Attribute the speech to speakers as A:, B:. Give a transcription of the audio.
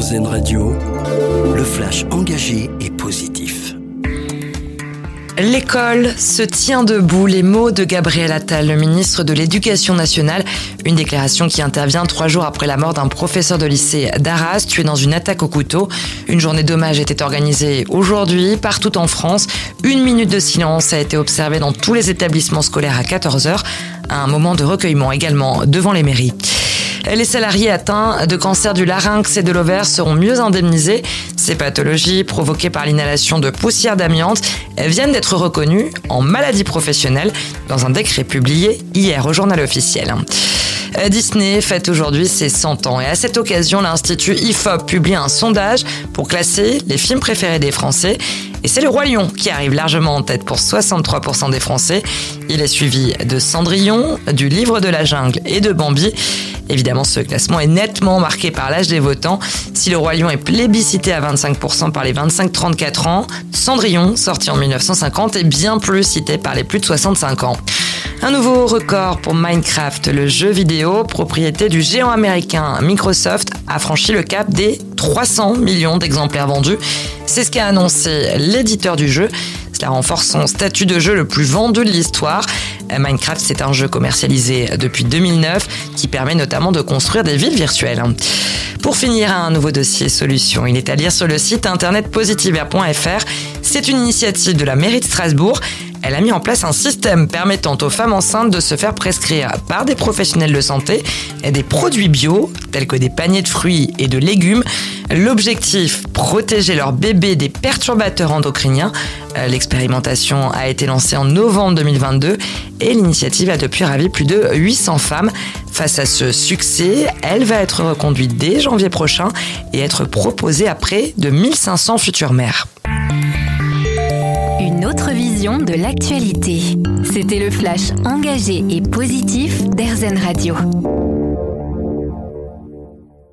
A: RZN Radio, le flash engagé et positif.
B: L'école se tient debout, les mots de Gabriel Attal, le ministre de l'Éducation nationale. Une déclaration qui intervient trois jours après la mort d'un professeur de lycée d'Arras, tué dans une attaque au couteau. Une journée d'hommage était organisée aujourd'hui partout en France. Une minute de silence a été observée dans tous les établissements scolaires à 14h. Un moment de recueillement également devant les mairies. Les salariés atteints de cancer du larynx et de l'ovaire seront mieux indemnisés. Ces pathologies provoquées par l'inhalation de poussière d'amiante viennent d'être reconnues en maladie professionnelle dans un décret publié hier au journal officiel. Disney fête aujourd'hui ses 100 ans et à cette occasion, l'Institut IFOP publie un sondage pour classer les films préférés des Français et c'est le Roi Lion qui arrive largement en tête pour 63% des Français. Il est suivi de Cendrillon, du Livre de la Jungle et de Bambi. Évidemment, ce classement est nettement marqué par l'âge des votants. Si le Roi Lion est plébiscité à 25% par les 25-34 ans, Cendrillon, sorti en 1950, est bien plus cité par les plus de 65 ans. Un nouveau record pour Minecraft, le jeu vidéo, propriété du géant américain Microsoft, a franchi le cap des 300 millions d'exemplaires vendus. C'est ce qu'a annoncé l'éditeur du jeu. Cela renforce son statut de jeu le plus vendu de l'histoire. Minecraft, c'est un jeu commercialisé depuis 2009 qui permet notamment de construire des villes virtuelles. Pour finir, un nouveau dossier solution. Il est à lire sur le site internet positiver.fr. C'est une initiative de la mairie de Strasbourg. Elle a mis en place un système permettant aux femmes enceintes de se faire prescrire par des professionnels de santé des produits bio, tels que des paniers de fruits et de légumes. L'objectif, protéger leur bébé des perturbateurs endocriniens. Euh, l'expérimentation a été lancée en novembre 2022 et l'initiative a depuis ravi plus de 800 femmes. Face à ce succès, elle va être reconduite dès janvier prochain et être proposée à près de 1500 futures mères
C: autre vision de l'actualité. C'était le flash engagé et positif d'Airzen Radio.